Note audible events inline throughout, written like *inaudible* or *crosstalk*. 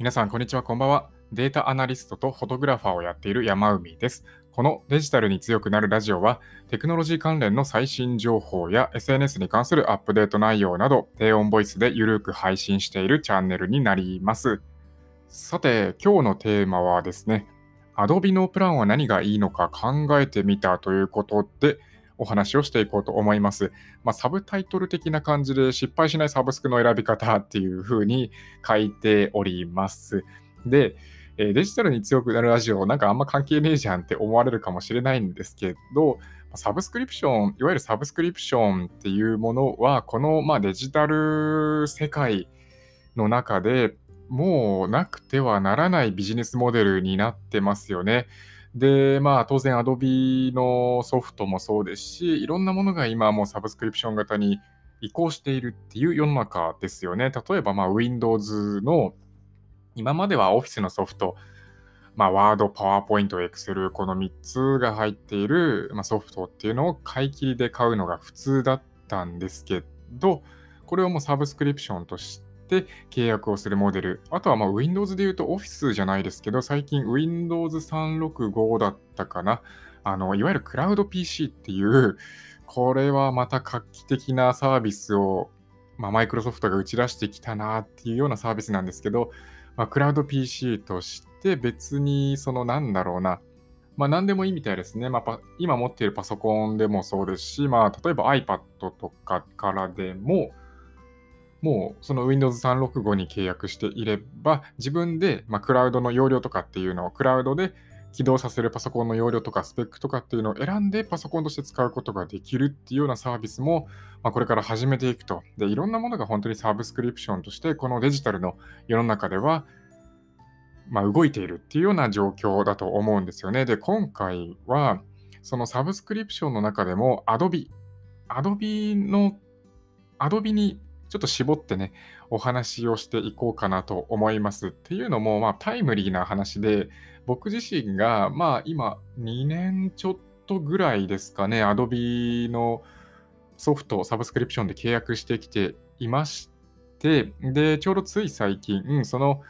皆さん、こんにちは、こんばんは。データアナリストとフォトグラファーをやっている山海です。このデジタルに強くなるラジオは、テクノロジー関連の最新情報や SNS に関するアップデート内容など、低音ボイスでゆるく配信しているチャンネルになります。さて、今日のテーマはですね、Adobe のプランは何がいいのか考えてみたということで、お話をしていこうと思います。まあ、サブタイトル的な感じで失敗しないサブスクの選び方っていう風に書いております。で、えデジタルに強くなるラジオ、なんかあんま関係ねえじゃんって思われるかもしれないんですけど、サブスクリプション、いわゆるサブスクリプションっていうものは、このまあデジタル世界の中でもうなくてはならないビジネスモデルになってますよね。で、まあ当然 Adobe のソフトもそうですし、いろんなものが今もうサブスクリプション型に移行しているっていう世の中ですよね。例えばまあ Windows の今までは Office のソフト、まあ、Word、PowerPoint、Excel、この3つが入っている、まあ、ソフトっていうのを買い切りで買うのが普通だったんですけど、これをもうサブスクリプションとしてって契約をするモデル。あとはまあ Windows で言うと Office じゃないですけど、最近 Windows 365だったかな。あの、いわゆるクラウド PC っていう、これはまた画期的なサービスを、まあ、マイクロソフトが打ち出してきたなっていうようなサービスなんですけど、まあ、クラウド PC として別にそのなんだろうな、まあ、何でもいいみたいですね。まあ、今持っているパソコンでもそうですし、まあ、例えば iPad とかからでも、もうその Windows 365に契約していれば、自分で、まあ、クラウドの容量とかっていうのをクラウドで起動させるパソコンの容量とかスペックとかっていうのを選んでパソコンとして使うことができるっていうようなサービスも、まあ、これから始めていくと。で、いろんなものが本当にサブスクリプションとして、このデジタルの世の中では、まあ、動いているっていうような状況だと思うんですよね。で、今回は、そのサブスクリプションの中でも Adobe、Adobe の Adobe にちょっと絞ってね、お話をしていこうかなと思います。っていうのも、まあ、タイムリーな話で、僕自身が、まあ、今、2年ちょっとぐらいですかね、Adobe のソフト、サブスクリプションで契約してきていまして、で、ちょうどつい最近、その、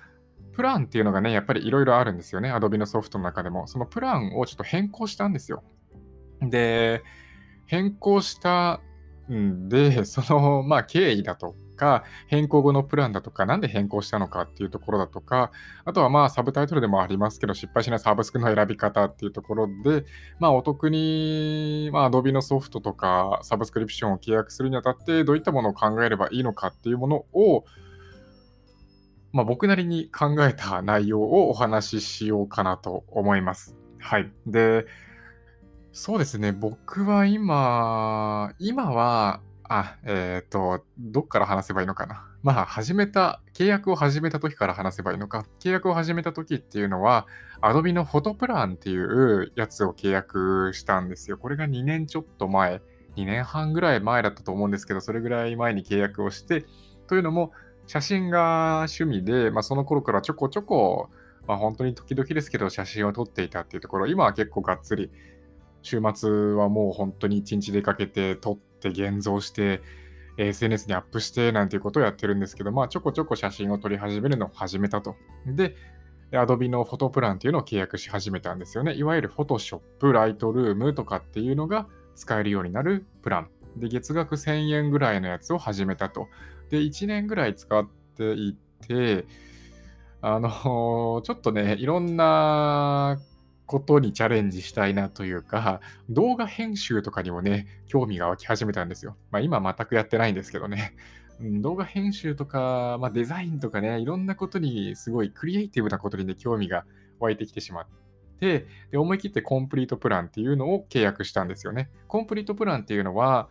プランっていうのがね、やっぱりいろいろあるんですよね。Adobe のソフトの中でも。そのプランをちょっと変更したんですよ。で、変更したんで、*laughs* その、まあ、経緯だとか、変更後のプランだとか、なんで変更したのかっていうところだとか、あとはまあ、サブタイトルでもありますけど、失敗しないサブスクの選び方っていうところで、まあ、お得に、まあ、Adobe のソフトとか、サブスクリプションを契約するにあたって、どういったものを考えればいいのかっていうものを、まあ、僕なりに考えた内容をお話ししようかなと思います。はい。で、そうですね。僕は今、今は、あ、えっ、と、どっから話せばいいのかな。まあ、始めた、契約を始めた時から話せばいいのか。契約を始めた時っていうのは、Adobe のフォトプランっていうやつを契約したんですよ。これが2年ちょっと前、2年半ぐらい前だったと思うんですけど、それぐらい前に契約をして、というのも、写真が趣味で、まあ、その頃からちょこちょこ、まあ、本当に時々ですけど、写真を撮っていたっていうところ、今は結構がっつり週末はもう本当に一日出かけて撮って現像して SNS にアップしてなんていうことをやってるんですけど、まあちょこちょこ写真を撮り始めるのを始めたと。で、Adobe のフォトプランっていうのを契約し始めたんですよね。いわゆる Photoshop、Lightroom とかっていうのが使えるようになるプラン。で、月額1000円ぐらいのやつを始めたと。で、1年ぐらい使っていて、あの、ちょっとね、いろんなことにチャレンジしたいなというか、動画編集とかにもね、興味が湧き始めたんですよ。まあ今全くやってないんですけどね。動画編集とか、まあ、デザインとかね、いろんなことにすごいクリエイティブなことにね、興味が湧いてきてしまって、で、思い切ってコンプリートプランっていうのを契約したんですよね。コンプリートプランっていうのは、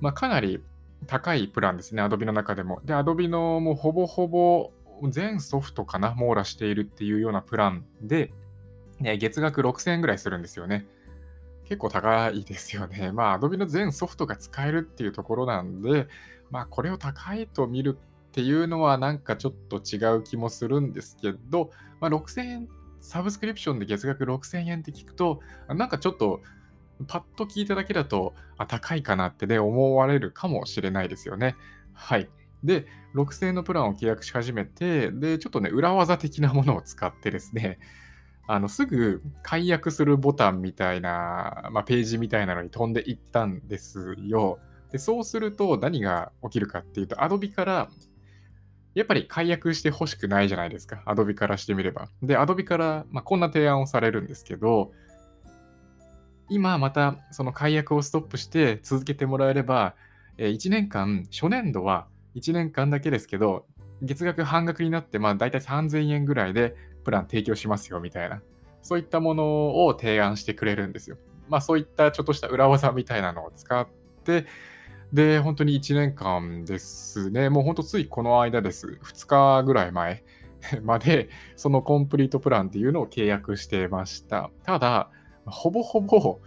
まあ、かなり高いプランですね、Adobe の中でも。で、Adobe のもうほぼほぼ全ソフトかな、網羅しているっていうようなプランで、ね、月額6000円ぐらいするんですよね。結構高いですよね。*laughs* まあ、Adobe の全ソフトが使えるっていうところなんで、まあ、これを高いと見るっていうのはなんかちょっと違う気もするんですけど、まあ、6000円、サブスクリプションで月額6000円って聞くと、なんかちょっとパッと聞いただけだと、あ、高いかなってね、思われるかもしれないですよね。はい。で、6000円のプランを契約し始めて、で、ちょっとね、裏技的なものを使ってですね、あのすぐ解約するボタンみたいな、まあ、ページみたいなのに飛んでいったんですよ。で、そうすると何が起きるかっていうと、Adobe からやっぱり解約してほしくないじゃないですか。Adobe からしてみれば。で、Adobe から、まあ、こんな提案をされるんですけど、今またその解約をストップして続けてもらえれば、1年間、初年度は1年間だけですけど、月額半額になって、まあ大体3000円ぐらいでプラン提供しますよみたいな、そういったものを提案してくれるんですよ。まあそういったちょっとした裏技みたいなのを使って、で、本当に1年間ですね、もう本当ついこの間です。2日ぐらい前 *laughs* まで、そのコンプリートプランっていうのを契約してました。ただ、ほぼほぼ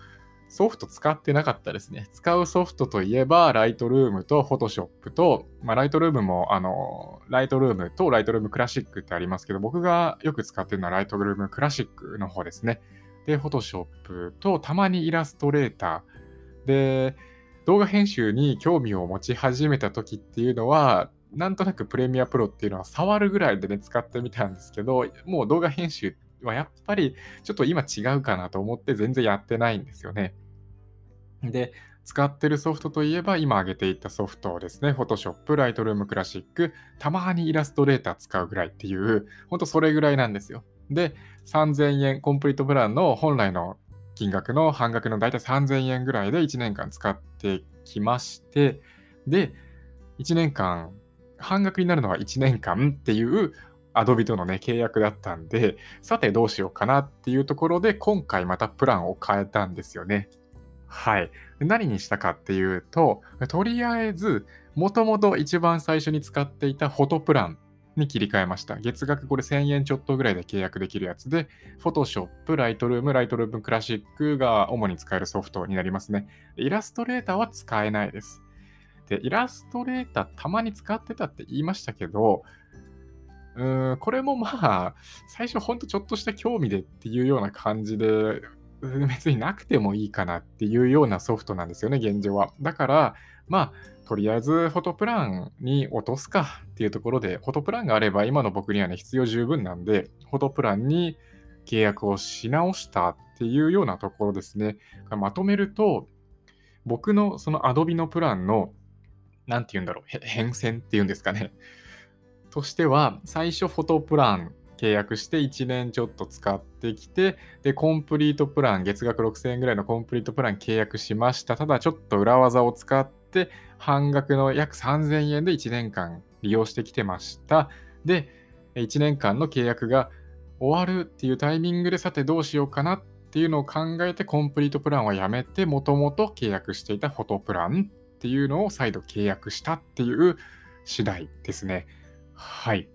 ソフト使ってなかったですね。使うソフトといえば、ライトルームとフォトショップと、まあ、ライトルームも、あの、ライトルームとライトルームクラシックってありますけど、僕がよく使ってるのはライトルームクラシックの方ですね。で、フォトショップと、たまにイラストレーター。で、動画編集に興味を持ち始めた時っていうのは、なんとなくプレミアプロっていうのは触るぐらいでね、使ってみたんですけど、もう動画編集はやっぱりちょっと今違うかなと思って全然やってないんですよね。で、使ってるソフトといえば今挙げていたソフトですね。Photoshop、Lightroom Classic、たまにイラストレーター使うぐらいっていう、ほんとそれぐらいなんですよ。で、3000円、コンプリートプランの本来の金額の半額の大体3000円ぐらいで1年間使ってきまして、で、1年間、半額になるのは1年間っていう Adobe とのね、契約だったんで、さてどうしようかなっていうところで、今回またプランを変えたんですよね。はい。何にしたかっていうと、とりあえず、もともと一番最初に使っていたフォトプランに切り替えました。月額これ1000円ちょっとぐらいで契約できるやつで、Photoshop、Lightroom、Lightroom Classic が主に使えるソフトになりますね。イラストレーターは使えないです。で、イラストレーターたまに使ってたって言いましたけど、うん、これもまあ、最初ほんとちょっとした興味でっていうような感じで、別になくてもいいかなっていうようなソフトなんですよね、現状は。だから、まあ、とりあえずフォトプランに落とすかっていうところで、フォトプランがあれば今の僕にはね、必要十分なんで、フォトプランに契約をし直したっていうようなところですね。まとめると、僕のその Adobe のプランの、なんて言うんだろう、変遷っていうんですかね。としては、最初フォトプラン契約して1年ちょっと使ってきて、で、コンプリートプラン、月額6000円ぐらいのコンプリートプラン契約しました。ただちょっと裏技を使って、半額の約3000円で1年間利用してきてました。で、1年間の契約が終わるっていうタイミングで、さてどうしようかなっていうのを考えて、コンプリートプランはやめて、もともと契約していたフォトプランっていうのを再度契約したっていう次第ですね。はい。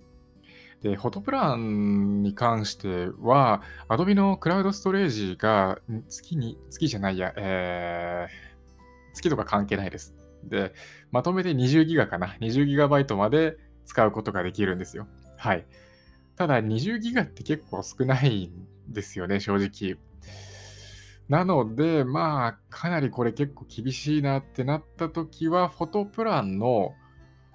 で、フォトプランに関しては、Adobe のクラウドストレージが月に、月じゃないや、えー、月とか関係ないです。で、まとめて20ギガかな。20ギガバイトまで使うことができるんですよ。はい。ただ、20ギガって結構少ないんですよね、正直。なので、まあ、かなりこれ結構厳しいなってなった時は、フォトプランの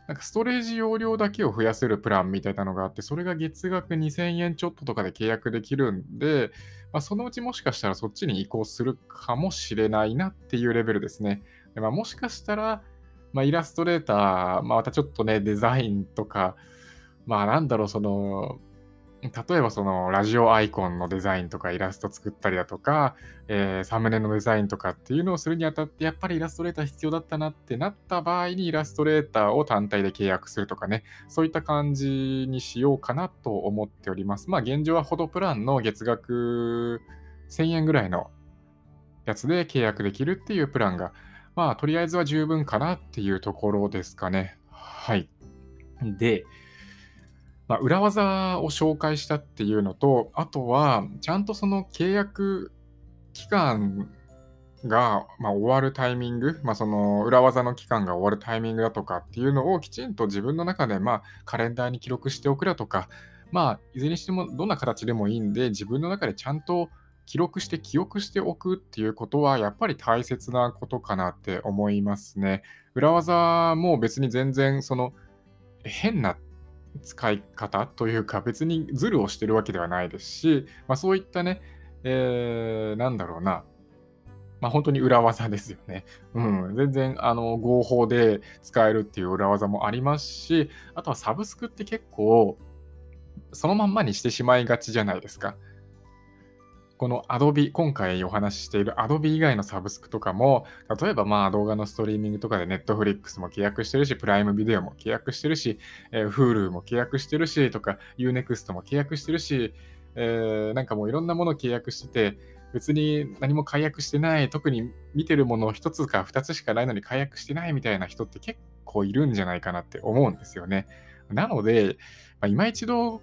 なんかストレージ容量だけを増やせるプランみたいなのがあって、それが月額2000円ちょっととかで契約できるんで、まあ、そのうちもしかしたらそっちに移行するかもしれないなっていうレベルですね。でまあ、もしかしたら、まあ、イラストレーター、まあ、またちょっとね、デザインとか、まあなんだろう、その、例えばそのラジオアイコンのデザインとかイラスト作ったりだとか、えー、サムネのデザインとかっていうのをするにあたってやっぱりイラストレーター必要だったなってなった場合にイラストレーターを単体で契約するとかね、そういった感じにしようかなと思っております。まあ現状はフォトプランの月額1000円ぐらいのやつで契約できるっていうプランが、まあとりあえずは十分かなっていうところですかね。はい。で、まあ、裏技を紹介したっていうのと、あとは、ちゃんとその契約期間が、まあ、終わるタイミング、まあ、その裏技の期間が終わるタイミングだとかっていうのをきちんと自分の中で、まあ、カレンダーに記録しておくだとか、まあ、いずれにしてもどんな形でもいいんで、自分の中でちゃんと記録して記憶しておくっていうことは、やっぱり大切なことかなって思いますね。裏技も別に全然その変な使い方というか別にズルをしてるわけではないですし、まあ、そういったね、えー、なんだろうな、まあ、本当に裏技ですよね。うん、全然あの合法で使えるっていう裏技もありますし、あとはサブスクって結構そのまんまにしてしまいがちじゃないですか。この Adobe、今回お話ししている Adobe 以外のサブスクとかも、例えばまあ動画のストリーミングとかで Netflix も契約してるし、プライムビデオも契約してるし、えー、Hulu も契約してるし、とか Unext も契約してるし、えー、なんかもういろんなもの契約してて、別に何も解約してない、特に見てるもの1つか2つしかないのに解約してないみたいな人って結構いるんじゃないかなって思うんですよね。なので、まあ、今一度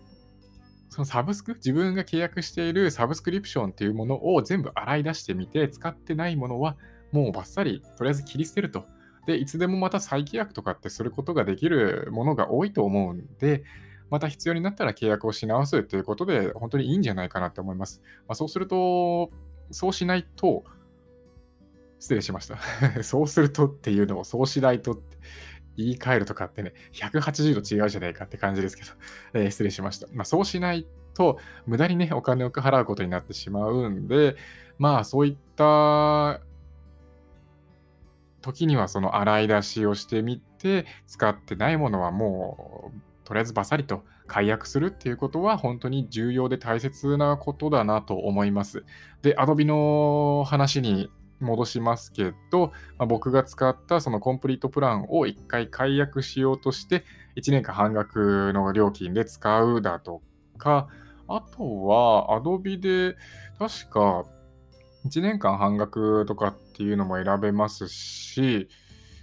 そのサブスク、自分が契約しているサブスクリプションっていうものを全部洗い出してみて、使ってないものはもうバッサリとりあえず切り捨てると。で、いつでもまた再契約とかってすることができるものが多いと思うんで、また必要になったら契約をし直すということで、本当にいいんじゃないかなって思います。まあ、そうすると、そうしないと、失礼しました。*laughs* そうするとっていうのをそうしないとって言い換えるとかってね、180度違うじゃないかって感じですけど、*laughs* えー、失礼しました。まあ、そうしないと、無駄にね、お金を払うことになってしまうんで、まあ、そういった時にはその洗い出しをしてみて、使ってないものはもう、とりあえずバサリと解約するっていうことは本当に重要で大切なことだなと思います。で、Adobe の話に戻しますけど、まあ、僕が使ったそのコンプリートプランを1回解約しようとして、1年間半額の料金で使うだとか、あとは Adobe で確か1年間半額とかっていうのも選べますし、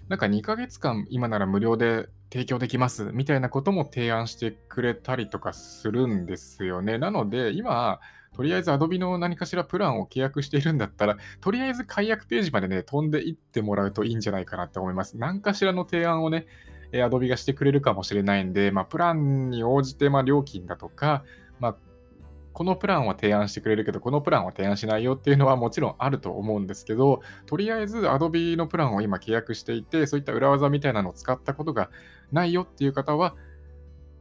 なんか2ヶ月間今なら無料で提供できますみたいなことも提案してくれたりとかするんですよね。なので今、とりあえず Adobe の何かしらプランを契約しているんだったら、とりあえず解約ページまでね、飛んでいってもらうといいんじゃないかなって思います。何かしらの提案をね、Adobe がしてくれるかもしれないんで、まあ、プランに応じて、ま、料金だとか、まあ、このプランは提案してくれるけど、このプランは提案しないよっていうのはもちろんあると思うんですけど、とりあえず Adobe のプランを今契約していて、そういった裏技みたいなのを使ったことがないよっていう方は、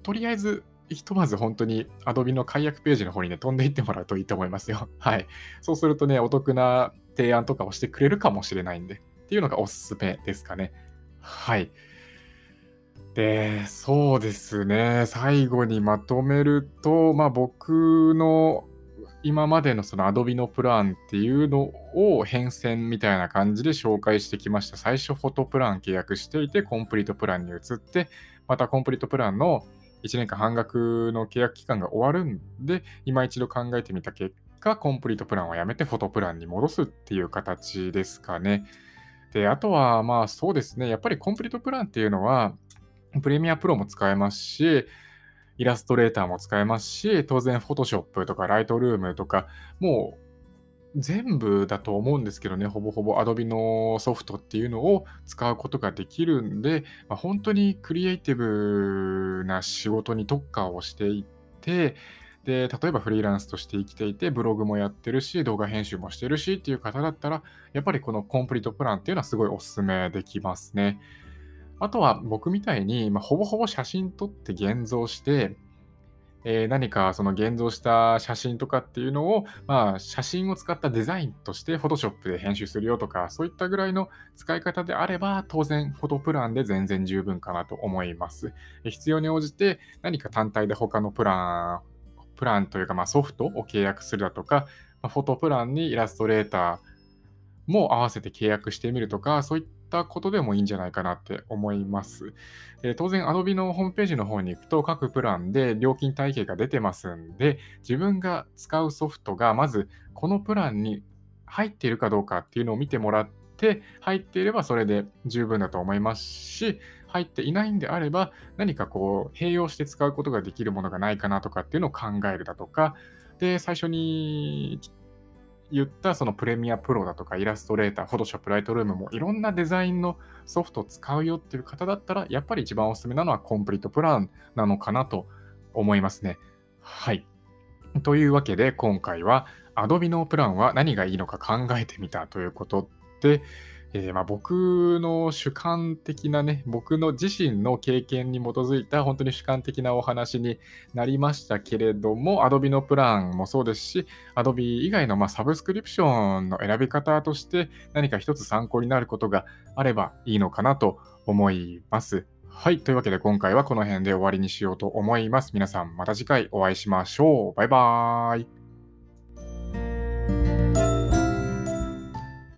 とりあえずひとまず本当に Adobe の解約ページの方にね、飛んでいってもらうといいと思いますよ。*laughs* はい。そうするとね、お得な提案とかをしてくれるかもしれないんで、っていうのがおすすめですかね。はい。で、そうですね。最後にまとめると、まあ僕の今までのその Adobe のプランっていうのを変遷みたいな感じで紹介してきました。最初フォトプラン契約していて、コンプリートプランに移って、またコンプリートプランの1年間半額の契約期間が終わるんで、今一度考えてみた結果、コンプリートプランをやめてフォトプランに戻すっていう形ですかね。で、あとは、まあそうですね、やっぱりコンプリートプランっていうのは、プレミアプロも使えますし、イラストレーターも使えますし、当然、フォトショップとかライトルームとか、もう全部だと思うんですけどね、ほぼほぼ Adobe のソフトっていうのを使うことができるんで、まあ、本当にクリエイティブな仕事に特化をしていって、で、例えばフリーランスとして生きていて、ブログもやってるし、動画編集もしてるしっていう方だったら、やっぱりこのコンプリートプランっていうのはすごいおすすめできますね。あとは僕みたいに、まあ、ほぼほぼ写真撮って現像して、えー、何かその現像した写真とかっていうのを、まあ、写真を使ったデザインとして Photoshop で編集するよとか、そういったぐらいの使い方であれば、当然フォトプランで全然十分かなと思います。必要に応じて何か単体で他のプラン、プランというか、ソフトを契約するだとか、まあ、フォトプランにイラストレーターも合わせて契約してみるとか、そういったったことでもいいんじゃないかなって思います。え、当然 Adobe のホームページの方に行くと各プランで料金体系が出てますんで、自分が使うソフトがまずこのプランに入っているかどうかっていうのを見てもらって、入っていればそれで十分だと思いますし、入っていないんであれば、何かこう、併用して使うことができるものがないかなとかっていうのを考えるだとか、で、最初に言ったそのプレミアプロだとかイラストレーター、フォトショップ、ライトルームもいろんなデザインのソフトを使うよっていう方だったら、やっぱり一番おすすめなのはコンプリートプランなのかなと思いますね。はい。というわけで今回は Adobe のプランは何がいいのか考えてみたということで、えー、まあ、僕の主観的なね、僕の自身の経験に基づいた本当に主観的なお話になりましたけれども、Adobe のプランもそうですし、Adobe 以外のまサブスクリプションの選び方として何か一つ参考になることがあればいいのかなと思います。はい。というわけで今回はこの辺で終わりにしようと思います。皆さんまた次回お会いしましょう。バイバーイ。